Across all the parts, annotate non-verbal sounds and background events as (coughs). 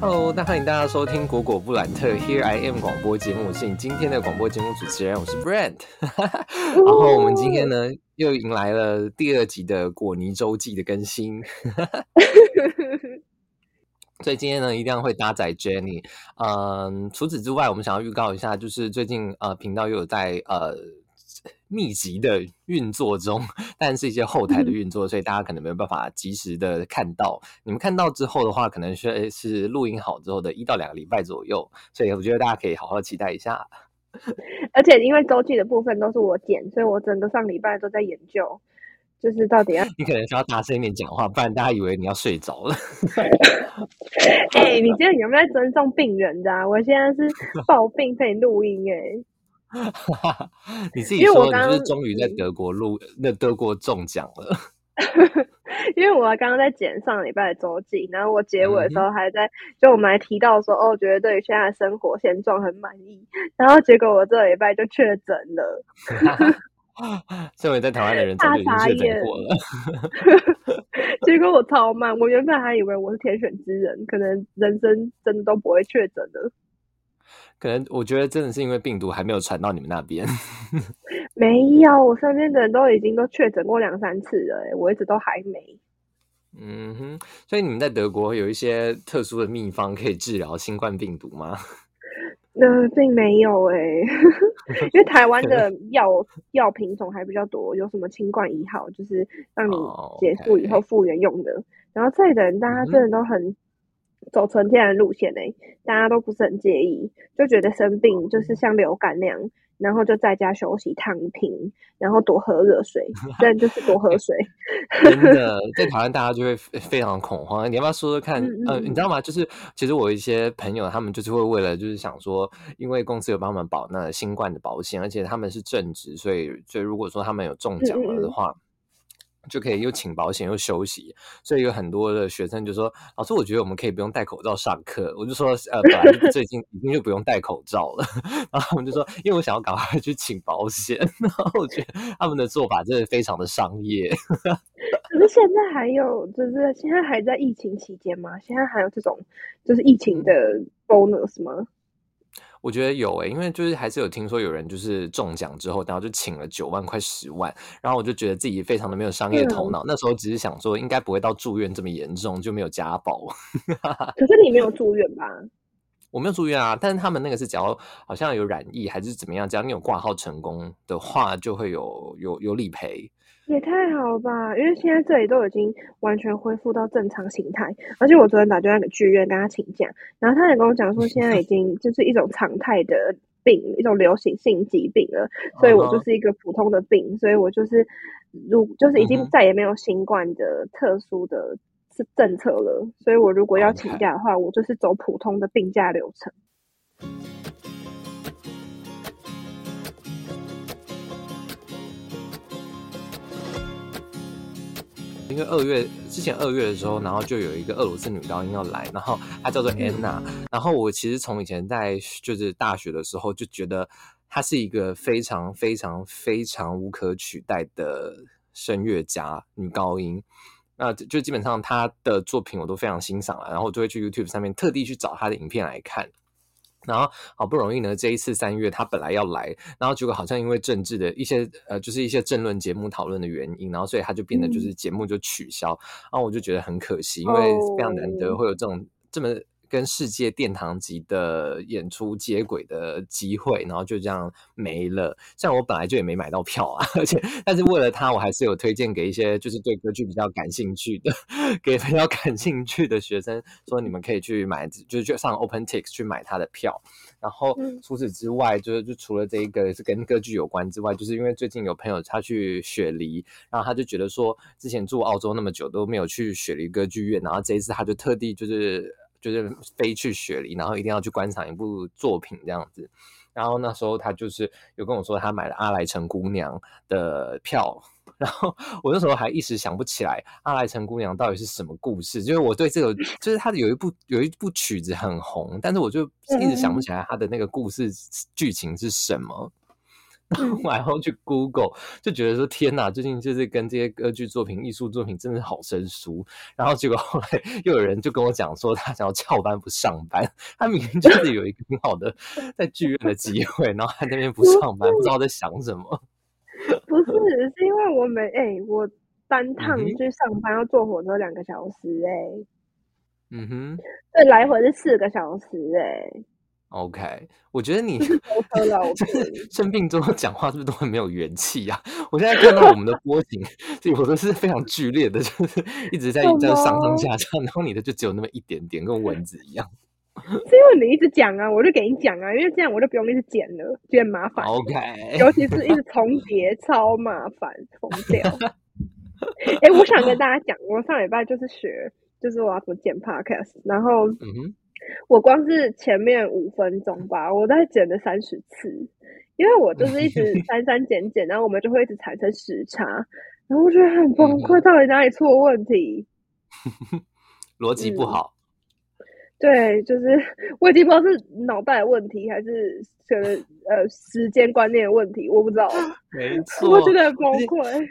Hello，那欢迎大家收听果果布兰特 Here I Am 广播节目，我是你今天的广播节目主持人，我是 Brent。(laughs) 然后我们今天呢又迎来了第二集的果泥周记的更新，(laughs) 所以今天呢一定会搭载 Jenny。嗯，除此之外，我们想要预告一下，就是最近呃频道又有在呃。密集的运作中，但是一些后台的运作，所以大家可能没有办法及时的看到。你们看到之后的话，可能是是录音好之后的一到两个礼拜左右，所以我觉得大家可以好好期待一下。(laughs) 而且因为周记的部分都是我剪，所以我整个上礼拜都在研究，就是到底要你可能需要大声一点讲话，不然大家以为你要睡着了。(laughs) 哎，你今天有没有在尊重病人的？我现在是 (laughs) 抱病陪你录音哎。(laughs) 你自己说，你是终于在德国录，那德国中奖了。(laughs) 因为我刚刚在剪上礼拜的周记，然后我结尾的时候还在，就我们还提到说，哦，觉得对于现在的生活现状很满意。然后结果我这礼拜就确诊了。(laughs) 身为在台湾的人，早就已经确诊过了。结果我超慢，我原本还以为我是天选之人，可能人生真的都不会确诊的。可能我觉得真的是因为病毒还没有传到你们那边。(laughs) 没有，我身边的人都已经都确诊过两三次了，我一直都还没。嗯哼，所以你们在德国有一些特殊的秘方可以治疗新冠病毒吗？那 (laughs) 并没有哎，(laughs) 因为台湾的药药品种还比较多，有什么清冠一号，就是让你结束以后复原用的。然后这里的人大家真的都很。走纯天然路线呢，大家都不是很介意，就觉得生病就是像流感那样，然后就在家休息躺平，然后多喝热水，(laughs) 对，就是多喝水。(laughs) 真的，(laughs) 在台湾大家就会非常恐慌。你要不要说说看？呃，你知道吗？就是其实我一些朋友，他们就是会为了就是想说，因为公司有帮他们保那新冠的保险，而且他们是正职，所以所以如果说他们有中奖了的话。就可以又请保险又休息，所以有很多的学生就说：“老师，我觉得我们可以不用戴口罩上课。”我就说：“呃，本来最近已经就不用戴口罩了。(laughs) ”然后他们就说：“因为我想要赶快去请保险。”然后我觉得他们的做法真的非常的商业。(laughs) 可是现在还有，就是现在还在疫情期间吗？现在还有这种就是疫情的 bonus 吗？我觉得有诶，因为就是还是有听说有人就是中奖之后，然后就请了九万块十万，然后我就觉得自己非常的没有商业头脑。那时候只是想说，应该不会到住院这么严重，就没有家暴。(laughs) 可是你没有住院吧？我没有住院啊，但是他们那个是只要好像有染疫还是怎么样，只要你有挂号成功的话，就会有有有理赔。也太好了吧！因为现在这里都已经完全恢复到正常形态，而且我昨天打电话给剧院跟他请假，然后他也跟我讲说，现在已经 (laughs) 就是一种常态的病，一种流行性疾病了，所以我就是一个普通的病，所以我就是如就是已经再也没有新冠的特殊的政策了，所以我如果要请假的话，我就是走普通的病假流程。因为二月之前二月的时候，然后就有一个俄罗斯女高音要来，然后她叫做安娜。然后我其实从以前在就是大学的时候就觉得她是一个非常非常非常无可取代的声乐家女高音。那就基本上她的作品我都非常欣赏了，然后我就会去 YouTube 上面特地去找她的影片来看。然后好不容易呢，这一次三月他本来要来，然后结果好像因为政治的一些呃，就是一些政论节目讨论的原因，然后所以他就变得就是节目就取消，然后我就觉得很可惜，因为非常难得会有这种这么。跟世界殿堂级的演出接轨的机会，然后就这样没了。像我本来就也没买到票啊，(laughs) 而且但是为了他，我还是有推荐给一些就是对歌剧比较感兴趣的，(laughs) 给比较感兴趣的学生说，你们可以去买，就是去上 OpenTix 去买他的票。然后除此之外，就是就除了这一个是跟歌剧有关之外，就是因为最近有朋友他去雪梨，然后他就觉得说，之前住澳洲那么久都没有去雪梨歌剧院，然后这一次他就特地就是。就是飞去雪梨，然后一定要去观赏一部作品这样子。然后那时候他就是有跟我说，他买了《阿莱城姑娘》的票。然后 (laughs) 我那时候还一时想不起来，《阿莱城姑娘》到底是什么故事。就是我对这个，就是他的有一部有一部曲子很红，但是我就一直想不起来他的那个故事剧情是什么。然后去 Google 就觉得说天哪，最近就是跟这些歌剧作品、艺术作品真的好生疏。然后结果后来又有人就跟我讲说，他想要翘班不上班，他明明就是有一个很好的 (laughs) 在剧院的机会，然后他那边不上班，不知道在想什么。(laughs) 不是，是因为我没哎，我单趟去上班要坐火车两个小时哎。嗯哼，对，来回是四个小时哎。OK，我觉得你生病之后讲话是不是都很没有元气呀？我现在看到我们的波形，有的是非常剧烈的，就是一直在在上上下下，然后你的就只有那么一点点，跟蚊子一样。是因为你一直讲啊，我就给你讲啊，因为这样我就不用一直剪了，觉得麻烦。OK，尤其是一直重叠，超麻烦，重掉。哎，我想跟 (laughs) 大家讲，我上礼拜就是学，就是我要怎么剪 Podcast，然后嗯哼。我光是前面五分钟吧，我在剪了三十次，因为我就是一直 (laughs) 删删减减，然后我们就会一直产生时差，然后我觉得很崩溃，到底哪里出了问题？(laughs) 逻辑不好。(laughs) 对，就是我已经不知道是脑袋的问题，还是可能呃时间观念的问题，我不知道。没错，我觉得很崩溃。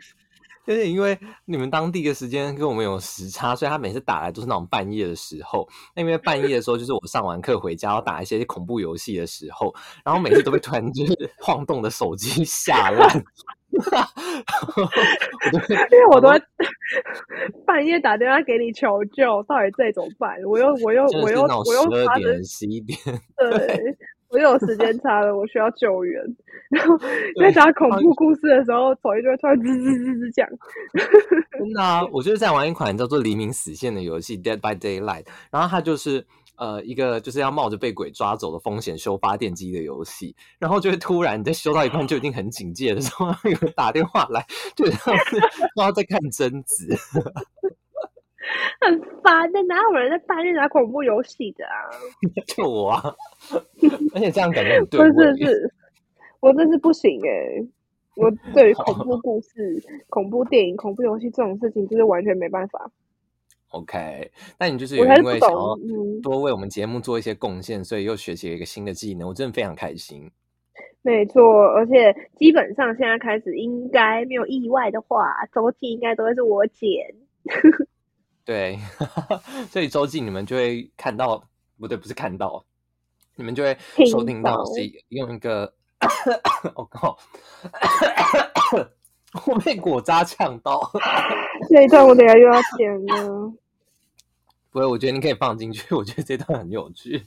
就是因为你们当地的时间跟我们有时差，所以他每次打来都是那种半夜的时候。那因为半夜的时候，就是我上完课回家要打一些恐怖游戏的时候，然后每次都被突然就是 (laughs) 晃动的手机吓烂。(laughs) 因为我都 (laughs) 半夜打电话给你求救，到底这怎么办？我又我又我又我又十二点十一点，对。我有时间差了，我需要救援。然后在讲恐怖故事的时候，手机就会突然吱吱吱吱讲。真的啊！我就是在玩一款叫做《黎明死线》的游戏《Dead by Daylight》，然后它就是呃一个就是要冒着被鬼抓走的风险修发电机的游戏。然后就会突然你在修到一半就已经很警戒的时候，(laughs) 有人打电话来，就像是在看贞子。(laughs) 很烦的，哪有人在半夜打恐怖游戏的啊？(laughs) 就我啊！而且这样感觉很对。不是是，我真是不行哎！我对于恐怖故事、恐怖电影、恐怖游戏这种事情，就是完全没办法。OK，那你就是因为想要多为我们节目做一些贡献，所以又学习了一个新的技能，我真的非常开心。没错，而且基本上现在开始，应该没有意外的话，周记应该都会是我剪。(laughs) 对，(laughs) 所以周记你们就会看到，不对，不是看到，你们就会收听到是用一个，(coughs) 我 (coughs) 靠，(laughs) 我被果渣呛到，(laughs) 这一段我等下又要剪了。(laughs) 不会，我觉得你可以放进去，我觉得这段很有趣。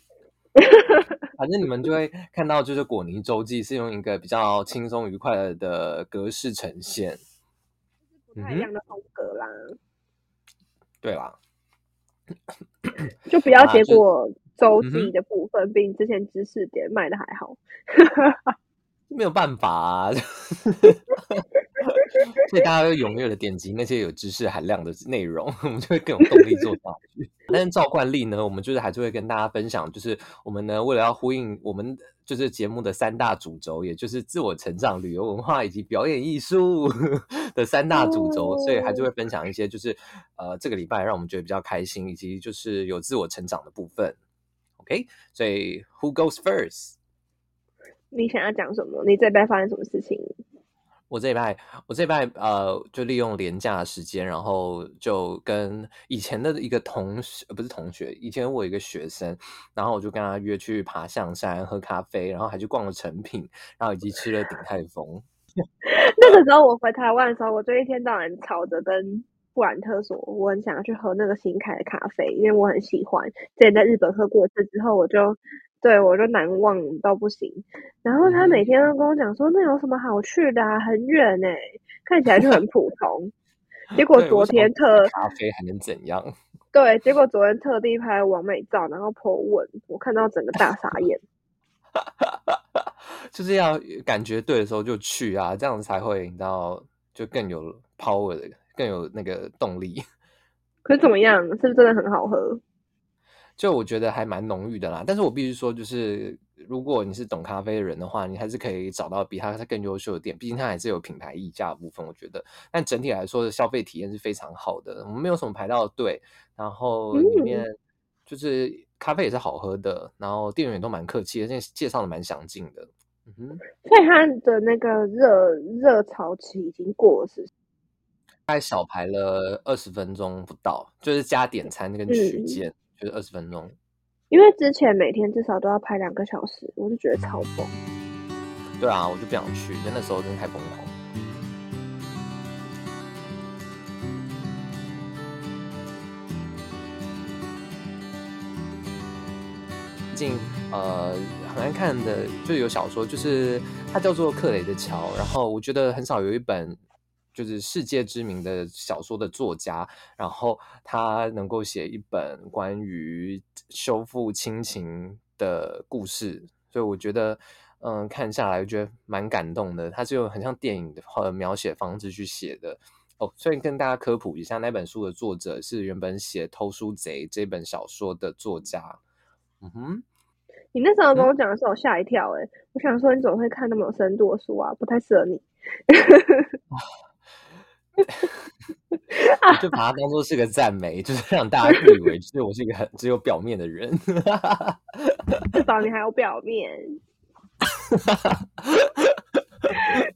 反正你们就会看到，就是果泥周记是用一个比较轻松愉快的格式呈现，不太一样的风格啦。对啦，就不要结果周记的部分比你之前知识点卖的还好，没有办法啊。所以大家会踊跃的点击那些有知识含量的内容，我们就会更有动力做下去。但是照惯例呢，我们就是还是会跟大家分享，就是我们呢为了要呼应我们就是节目的三大主轴，也就是自我成长、旅游文化以及表演艺术 (laughs) 的三大主轴，所以还是会分享一些就是呃这个礼拜让我们觉得比较开心，以及就是有自我成长的部分。OK，所以 Who goes first？你想要讲什么？你这边发生什么事情？我这一拜，我这一拜，呃，就利用廉价的时间，然后就跟以前的一个同学，不是同学，以前我一个学生，然后我就跟他约去爬象山、喝咖啡，然后还去逛了成品，然后以及吃了鼎泰丰。(laughs) 那个时候我回台湾的时候，我就一天到晚吵着跟布兰特说，我很想要去喝那个新开的咖啡，因为我很喜欢。之前在日本喝过一次之后，我就。对，我就难忘到不行。然后他每天都跟我讲说，那有什么好去的？啊很远哎，看起来就很普通。结果昨天特咖啡还能怎样？(laughs) 对，结果昨天特地拍完美照，然后 po 文，我看到整个大傻眼。(laughs) 就是要感觉对的时候就去啊，这样子才会你知道，就更有 power 的，更有那个动力。可是怎么样？是不是真的很好喝？就我觉得还蛮浓郁的啦，但是我必须说，就是如果你是懂咖啡的人的话，你还是可以找到比它更优秀的店，毕竟它还是有品牌溢价的部分。我觉得，但整体来说的消费体验是非常好的。我们没有什么排到队，然后里面就是咖啡也是好喝的，然后店员都蛮客气，而且介绍的蛮详尽的。嗯哼，所以它的那个热热潮期已经过了，是不是？大概小排了二十分钟不到，就是加点餐跟取件，就是二十分钟。因为之前每天至少都要拍两个小时，我就觉得超疯。对啊，我就不想去，因为那时候真的太疯狂。近呃很爱看的就有小说，就是它叫做《克雷的桥》，然后我觉得很少有一本就是世界知名的小说的作家，然后他能够写一本关于修复亲情的故事，所以我觉得嗯看下来我觉得蛮感动的。他是用很像电影的描写方式去写的哦。所以跟大家科普一下，那本书的作者是原本写《偷书贼》这本小说的作家。嗯哼。你那时候跟我讲的时候，我吓一跳哎！我想说，你怎么会看那么有深度的书啊？不太适合你。(laughs) (laughs) 就把它当做是个赞美，就是让大家以为就是我是一个很只有表面的人。至少你还有表面。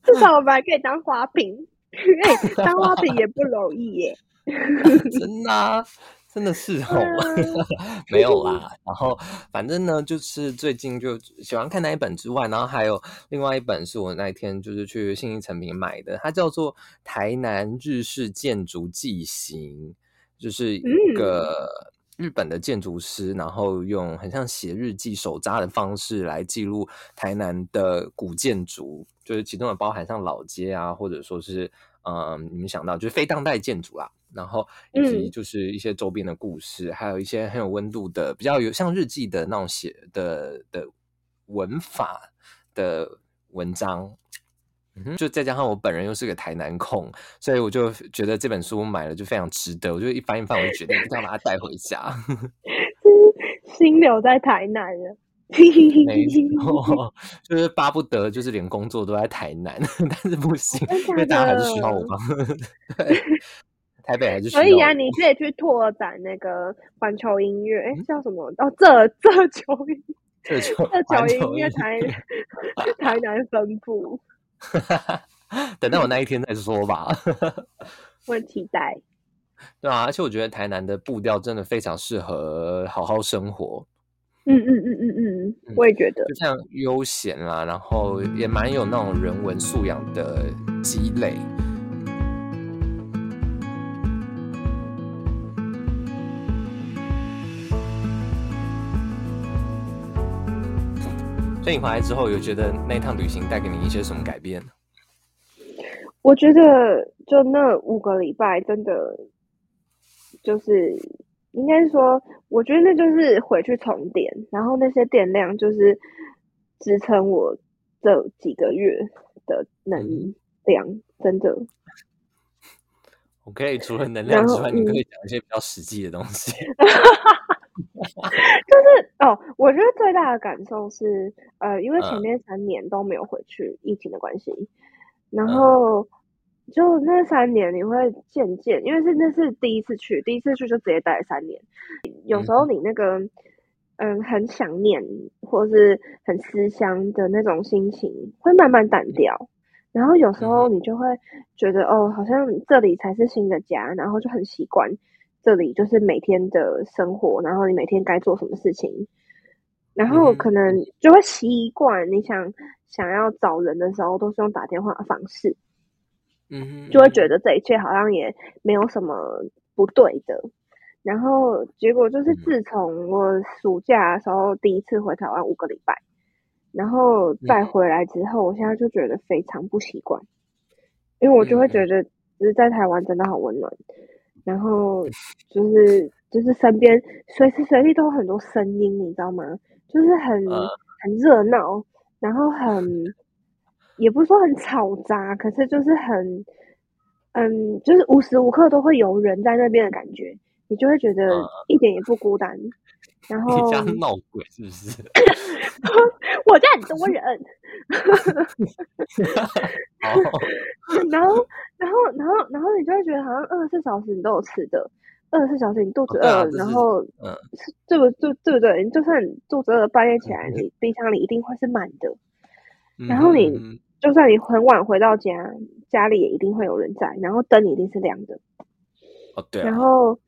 至少我们还可以当花瓶，(laughs) 当花瓶也不容易耶。(laughs) 真的。真的是哦，(laughs) 没有啦。然后反正呢，就是最近就喜欢看那一本之外，然后还有另外一本是我那一天就是去信义成品买的，它叫做《台南日式建筑纪行》，就是一个日本的建筑师，然后用很像写日记手札的方式来记录台南的古建筑，就是其中也包含像老街啊，或者说是嗯，你们想到就是非当代建筑啦。然后以及就是一些周边的故事，还有一些很有温度的、比较有像日记的那种写的的文法的文章，嗯就再加上我本人又是个台南控，所以我就觉得这本书买了就非常值得。我就一翻一翻，我就决定一定要把它带回家。(laughs) 心留在台南了，没错，(laughs) 就是巴不得就是连工作都在台南，(laughs) 但是不行，因为大家还是需要我帮。对。台北还是可以啊，你可以去拓展那个环球音乐，哎，叫什么？哦，这这球音，这球这球音乐台台南分部。(laughs) 等到我那一天再说吧。(laughs) 我很期待。对啊，而且我觉得台南的步调真的非常适合好好生活。嗯嗯嗯嗯嗯，我也觉得，就像悠闲啦，然后也蛮有那种人文素养的积累。所以你回来之后，有觉得那趟旅行带给你一些什么改变？我觉得就那五个礼拜，真的就是应该说，我觉得那就是回去重点，然后那些电量就是支撑我这几个月的能量，真的。我可以除了能量之外，你可以讲一些比较实际的东西。(laughs) 就是哦，我觉得最大的感受是，呃，因为前面三年都没有回去，疫情的关系，然后就那三年你会渐渐，因为是那是第一次去，第一次去就直接待了三年，有时候你那个嗯很想念或是很思乡的那种心情会慢慢淡掉，然后有时候你就会觉得哦，好像这里才是新的家，然后就很习惯。这里就是每天的生活，然后你每天该做什么事情，然后可能就会习惯。你想想要找人的时候，都是用打电话的方式，嗯，就会觉得这一切好像也没有什么不对的。然后结果就是，自从我暑假的时候第一次回台湾五个礼拜，然后再回来之后，我现在就觉得非常不习惯，因为我就会觉得，只是在台湾真的好温暖。然后就是就是身边随时随地都有很多声音，你知道吗？就是很很热闹，然后很也不是说很吵杂，可是就是很嗯，就是无时无刻都会有人在那边的感觉，你就会觉得一点也不孤单。然后你家闹鬼是不是？(laughs) (laughs) 我家很多人。(laughs) (laughs) 然后，然后，然后，然后你就会觉得好像二十四小时你都有吃的，二十四小时你肚子饿，然后，嗯，对不对？对不对？你就算肚子饿，半夜起来，你冰箱里一定会是满的。然后你就算你很晚回到家，家里也一定会有人在，然后灯一定是亮的。哦，对。然后，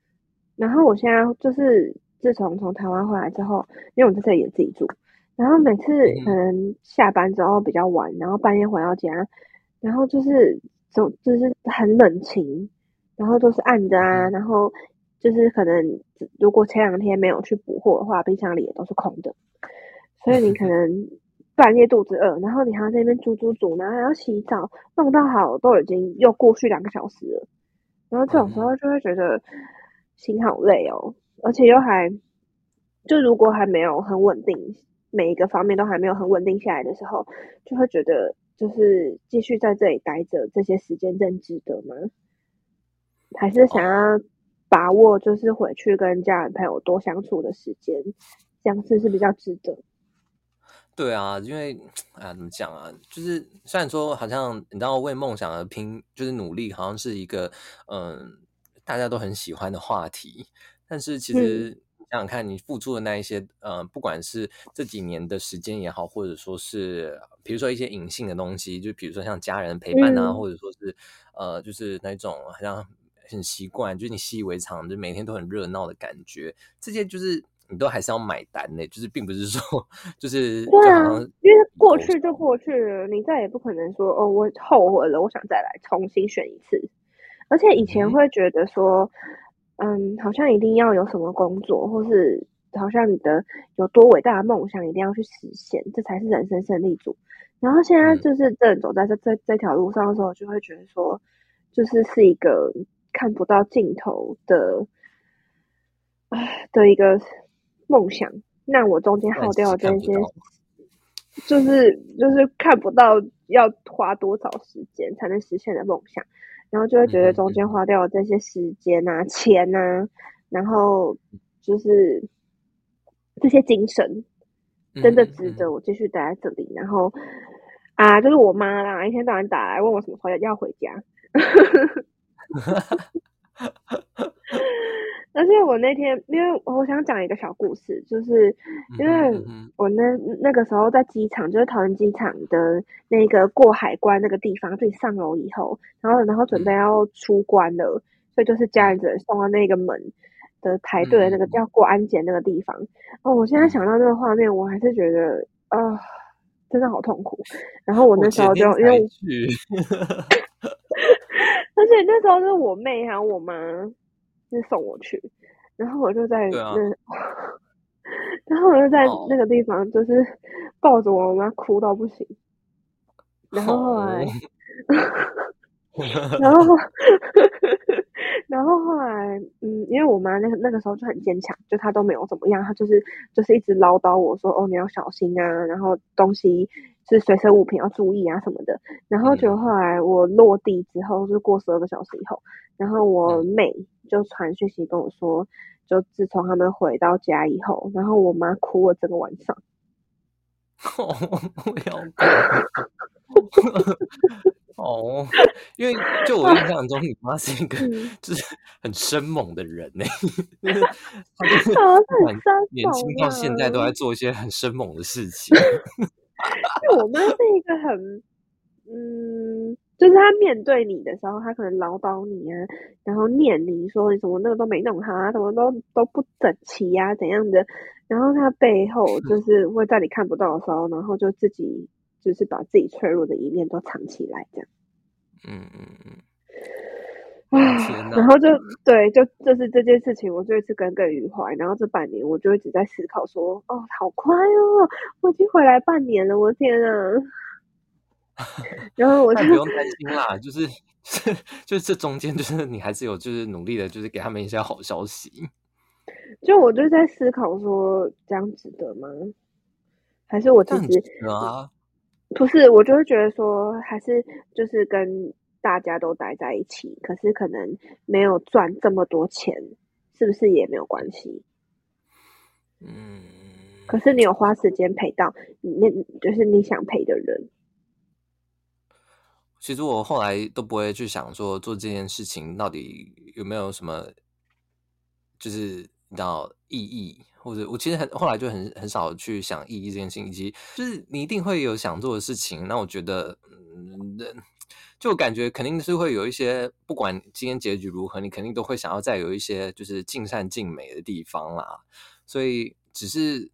然后我现在就是自从从台湾回来之后，因为我在这里也自己住，然后每次可能下班之后比较晚，然后半夜回到家，然后就是就就是很冷清，然后都是暗的啊，然后就是可能如果前两天没有去补货的话，冰箱里也都是空的，所以你可 (laughs) 能。半夜肚子饿，然后你还要在那边煮煮煮，然后还要洗澡，弄到好都已经又过去两个小时了。然后这种时候就会觉得心好累哦，而且又还就如果还没有很稳定，每一个方面都还没有很稳定下来的时候，就会觉得就是继续在这里待着，这些时间真值得吗？还是想要把握就是回去跟家人朋友多相处的时间，这样子是比较值得。对啊，因为啊，怎么讲啊？就是虽然说好像你知道为梦想而拼，就是努力，好像是一个嗯大家都很喜欢的话题。但是其实想想看，你付出的那一些，呃，不管是这几年的时间也好，或者说是比如说一些隐性的东西，就比如说像家人陪伴啊，或者说是呃，就是那种好像很习惯，就是你习以为常，就每天都很热闹的感觉，这些就是。你都还是要买单呢，就是并不是说，(laughs) 就是对啊，因为过去就过去了，你再也不可能说哦，我后悔了，我想再来重新选一次。而且以前会觉得说，嗯，好像一定要有什么工作，或是好像你的有多伟大的梦想，一定要去实现，这才是人生胜利组。然后现在就是正走在这这这条路上的时候，就会觉得说，就是是一个看不到尽头的，唉的一个。梦想，那我中间耗掉这些，就是就是看不到要花多少时间才能实现的梦想，然后就会觉得中间花掉这些时间啊、钱啊，然后就是这些精神，真的值得我继续待在这里。然后啊，就是我妈啦，一天到晚打来问我什么时候要回家。(laughs) 而且我那天，因为我想讲一个小故事，就是因为我那那个时候在机场，就是桃园机场的那个过海关那个地方，自己上楼以后，然后然后准备要出关了，所以就是家人只能送到那个门的排队的那个要过安检那个地方。哦，我现在想到那个画面，我还是觉得啊，真的好痛苦。然后我那时候就因为，(laughs) 而且那时候是我妹还有我妈。是送我去，然后我就在那，(laughs) 然后我就在那个地方，就是抱着我妈哭到不行。然后后来，(laughs) 然后，(laughs) 然后后来，嗯，因为我妈那个那个时候就很坚强，就她都没有怎么样，她就是就是一直唠叨我说：“哦，你要小心啊，然后东西是随身物品要注意啊什么的。”然后就后来我落地之后，就过十二个小时以后，然后我妹。就传讯息跟我说，就自从他们回到家以后，然后我妈哭了整个晚上。哦，我要哦，因为就我印象中，你妈是一个 (laughs) 就是很生猛的人呢。(laughs) 她就是年轻到现在都在做一些很生猛的事情。(laughs) 我妈是一个很嗯。就是他面对你的时候，他可能唠叨你啊，然后念你说你什么那个都没弄好啊，什么都都不整齐呀，怎样的？然后他背后就是会在你看不到的时候，然后就自己就是把自己脆弱的一面都藏起来，这样。嗯嗯嗯。啊，(sighs) 然后就对，就就是这件事情，我就一直耿耿于怀。然后这半年，我就一直在思考说，哦，好快哦，我已经回来半年了，我的天啊！然后我就不用担心啦，就是 (laughs) 就是这中间就是你还是有就是努力的，就是给他们一些好消息。就我就在思考说，这样值得吗？还是我其实啊，不是，我就会觉得说，还是就是跟大家都待在一起，可是可能没有赚这么多钱，是不是也没有关系？嗯，可是你有花时间陪到那，就是你想陪的人。其实我后来都不会去想说做这件事情到底有没有什么，就是到意义，或者我其实很后来就很很少去想意义这件事情，以及就是你一定会有想做的事情。那我觉得，嗯，就感觉肯定是会有一些，不管今天结局如何，你肯定都会想要再有一些就是尽善尽美的地方啦。所以只是。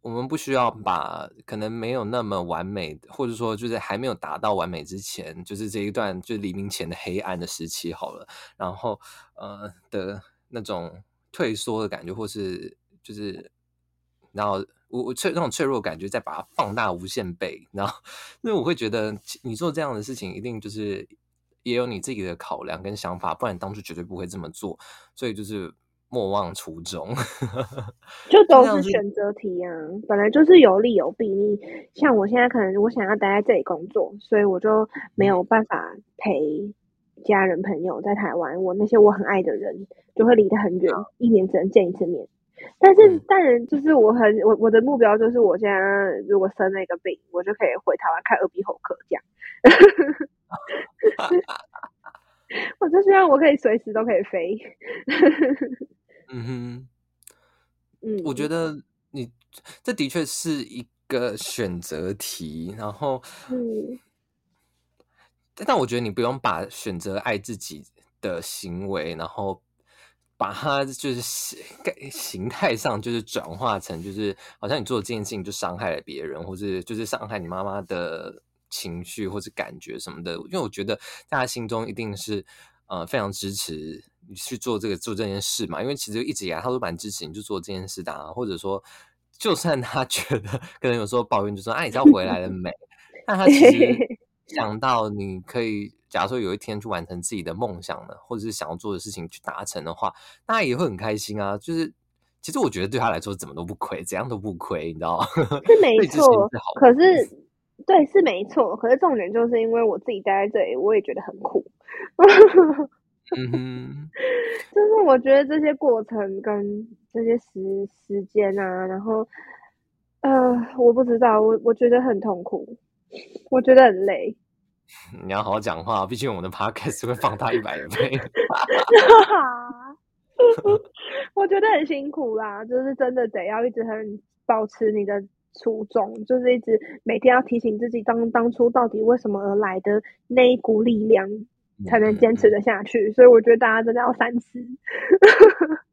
我们不需要把可能没有那么完美，或者说就是还没有达到完美之前，就是这一段就黎明前的黑暗的时期好了，然后呃的那种退缩的感觉，或是就是然后我我脆那种脆弱感觉，再把它放大无限倍，然后因为我会觉得你做这样的事情，一定就是也有你自己的考量跟想法，不然当初绝对不会这么做，所以就是。莫忘初衷，(laughs) 就都是选择题啊，本来就是有利有弊。你像我现在可能我想要待在这里工作，所以我就没有办法陪家人朋友在台湾。我那些我很爱的人就会离得很远，一年只能见一次面。但是当然，就是我很我我的目标就是我现在如果生了一个病，我就可以回台湾看耳鼻喉科这样。(laughs) (laughs) 我就希望我可以随时都可以飞。嗯哼，嗯，我觉得你这的确是一个选择题，然后，嗯，但我觉得你不用把选择爱自己的行为，然后把它就是形形态上就是转化成，就是好像你做这件事情就伤害了别人，或者就是伤害你妈妈的情绪或者感觉什么的。因为我觉得在他心中一定是呃非常支持。你去做这个做这件事嘛？因为其实一直以来他都蛮支持你，去做这件事的。啊或者说，就算他 (laughs) 觉得可能有时候抱怨，就说：“啊，你知道回来了 (laughs) 没？”但他其实 (laughs) 想到你可以，假如说有一天去完成自己的梦想呢，或者是想要做的事情去达成的话，那也会很开心啊。就是其实我觉得对他来说怎么都不亏，怎样都不亏，你知道吗？是没错，可是对是没错，可是重点就是因为我自己待在这里，我也觉得很苦。(laughs) 嗯哼，就是我觉得这些过程跟这些时时间啊，然后呃，我不知道，我我觉得很痛苦，我觉得很累。(laughs) 你要好好讲话，毕竟我们的 podcast 会放大一百倍。(laughs) 我觉得很辛苦啦，就是真的得要一直很保持你的初衷，就是一直每天要提醒自己当当初到底为什么而来的那一股力量。才能坚持的下去，所以我觉得大家真的要三思。(laughs)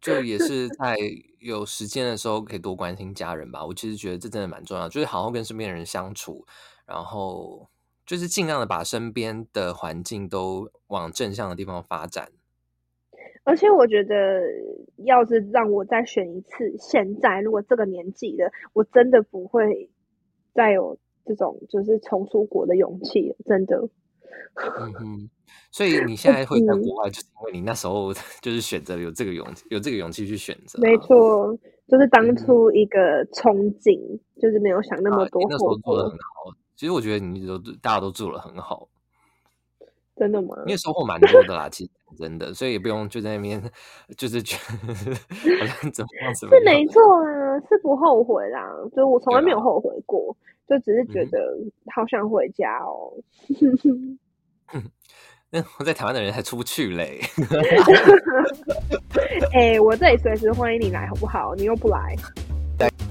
就也是在有时间的时候，可以多关心家人吧。我其实觉得这真的蛮重要，就是好好跟身边人相处，然后就是尽量的把身边的环境都往正向的地方发展。而且我觉得，要是让我再选一次，现在如果这个年纪的，我真的不会再有这种就是重出国的勇气，真的。嗯 (laughs) 哼，所以你现在会在国外，就是因为你那时候就是选择有这个勇有这个勇气去选择。没错，就是当初一个憧憬，就是没有想那么多。那时候做的很好，其实我觉得你都大家都做的很好。真的吗？因为收获蛮多的啦，其实真的，所以也不用就在那边 (laughs) 就是觉得 (laughs) 好像怎么样怎么是没错啊，是不后悔啦，就我从来没有后悔过，就只是觉得好想回家哦。(laughs) 那我在台湾的人还出不去嘞。哎，我这里随时欢迎你来，好不好？你又不来。(laughs)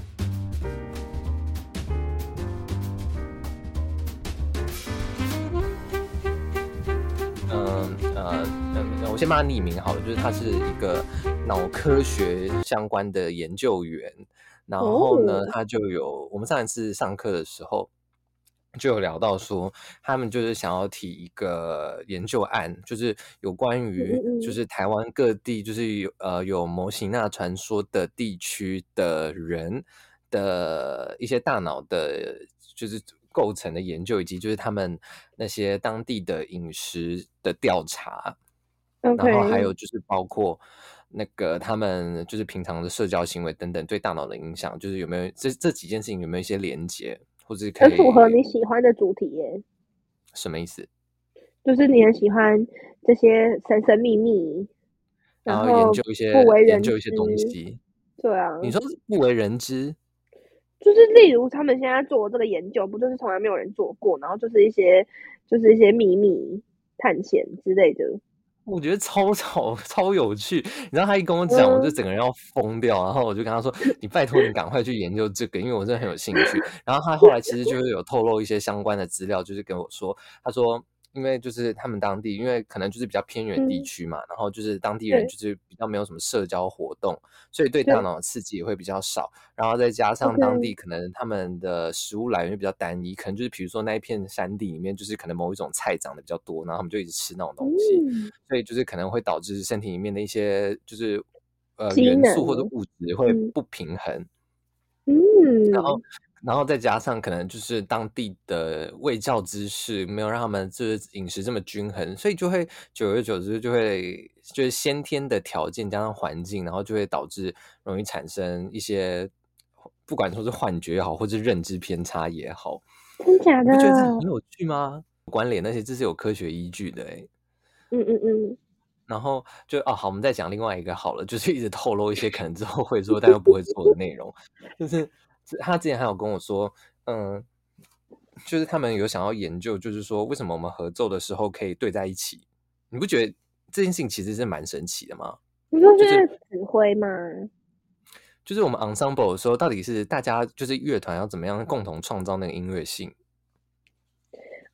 嗯呃我先帮他匿名好了，就是他是一个脑科学相关的研究员，然后呢，他就有我们上一次上课的时候。就有聊到说，他们就是想要提一个研究案，就是有关于就是台湾各地就是有呃有模型那传说的地区的人的一些大脑的，就是构成的研究，以及就是他们那些当地的饮食的调查，然后还有就是包括那个他们就是平常的社交行为等等对大脑的影响，就是有没有这这几件事情有没有一些连接？或者很符合你喜欢的主题耶？什么意思？就是你很喜欢这些神神秘秘，然后研究一些不为人知一些东西。对啊，你说不为人知，就是例如他们现在做这个研究，不就是从来没有人做过，然后就是一些就是一些秘密探险之类的。我觉得超 (laughs) 超超有趣。你知道他一跟我讲，我就整个人要疯掉。然后我就跟他说：“你拜托你赶快去研究这个，因为我真的很有兴趣。”然后他后来其实就是有透露一些相关的资料，就是跟我说，他说。因为就是他们当地，因为可能就是比较偏远地区嘛，然后就是当地人就是比较没有什么社交活动，所以对大脑的刺激也会比较少。然后再加上当地可能他们的食物来源比较单一，可能就是比如说那一片山地里面就是可能某一种菜长得比较多，然后他们就一直吃那种东西，所以就是可能会导致身体里面的一些就是呃元素或者物质会不平衡。嗯，然后。然后再加上可能就是当地的卫教知识没有让他们就是饮食这么均衡，所以就会久而久之就会就是先天的条件加上环境，然后就会导致容易产生一些不管说是幻觉也好，或者认知偏差也好，真假的？觉得很有趣吗？关联那些这是有科学依据的哎。嗯嗯嗯。然后就哦好，我们再讲另外一个好了，就是一直透露一些可能之后会做但又不会做的内容，(laughs) 就是。他之前还有跟我说，嗯，就是他们有想要研究，就是说为什么我们合奏的时候可以对在一起？你不觉得这件事情其实是蛮神奇的吗？你说是指挥吗？就是我们 ensemble 的时候，到底是大家就是乐团要怎么样共同创造那个音乐性？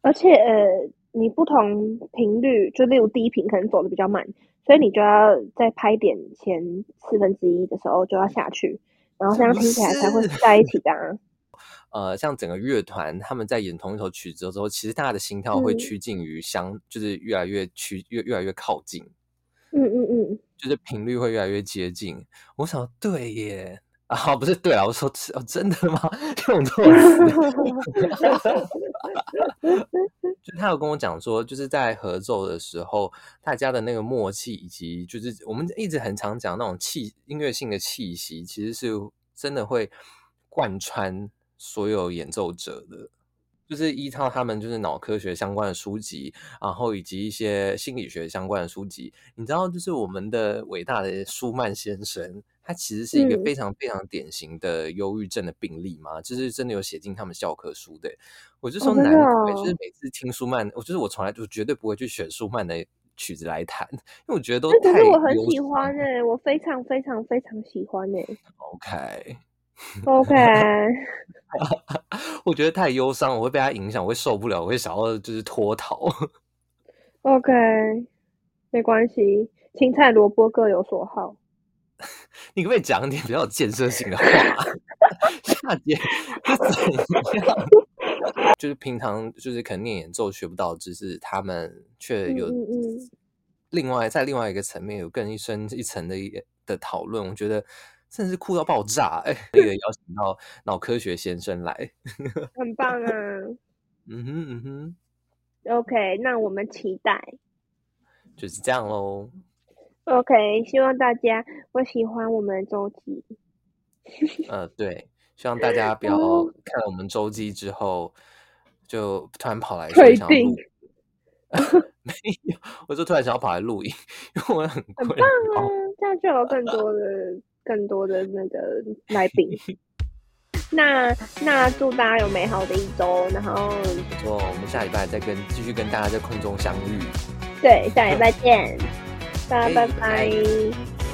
而且呃，你不同频率，就例如低频可能走的比较慢，所以你就要在拍点前四分之一的时候就要下去。然后这样听起来才会在一起的。(laughs) 呃，像整个乐团他们在演同一首曲子的时候，其实大家的心跳会趋近于相，就是越来越趋越越来越靠近。嗯嗯嗯，就是频率会越来越接近。我想，对耶。啊，不是对啊，我说哦，真的吗？(laughs) 用错词。(laughs) 就他有跟我讲说，就是在合奏的时候，大家的那个默契，以及就是我们一直很常讲那种气音乐性的气息，其实是真的会贯穿所有演奏者的。就是依靠他们就是脑科学相关的书籍，然后以及一些心理学相关的书籍。你知道，就是我们的伟大的舒曼先生。他其实是一个非常非常典型的忧郁症的病例嘛，就是真的有写进他们教科书的。我就说难怪，就是每次听舒曼，我就是我从来就绝对不会去选舒曼的曲子来弹，因为我觉得都太。可是我很喜欢哎，我非常非常非常喜欢哎。OK，OK，(laughs) 我觉得太忧伤，我会被他影响，我会受不了，我会想要就是脱逃。OK，没关系，青菜萝卜各有所好。(laughs) 你可不可以讲点比较有建设性的话？(laughs) 夏姐是怎样？就是平常就是可能念演奏学不到只是，他们却有另外在另外一个层面有更一深一层的一的讨论。我觉得甚至是酷到爆炸！哎，那个邀请到脑科学先生来，(laughs) 很棒啊！嗯哼嗯哼，OK，那我们期待就是这样喽。OK，希望大家会喜欢我们周记。(laughs) 呃，对，希望大家不要看了我们周记之后，就突然跑来说想录。(laughs) 没有，我就突然想要跑来录音，因为我很很棒啊，这样就有更多的、更多的那个来宾。那那祝大家有美好的一周，然后不错，我们下礼拜再跟继续跟大家在空中相遇。对，下礼拜见。大家拜拜。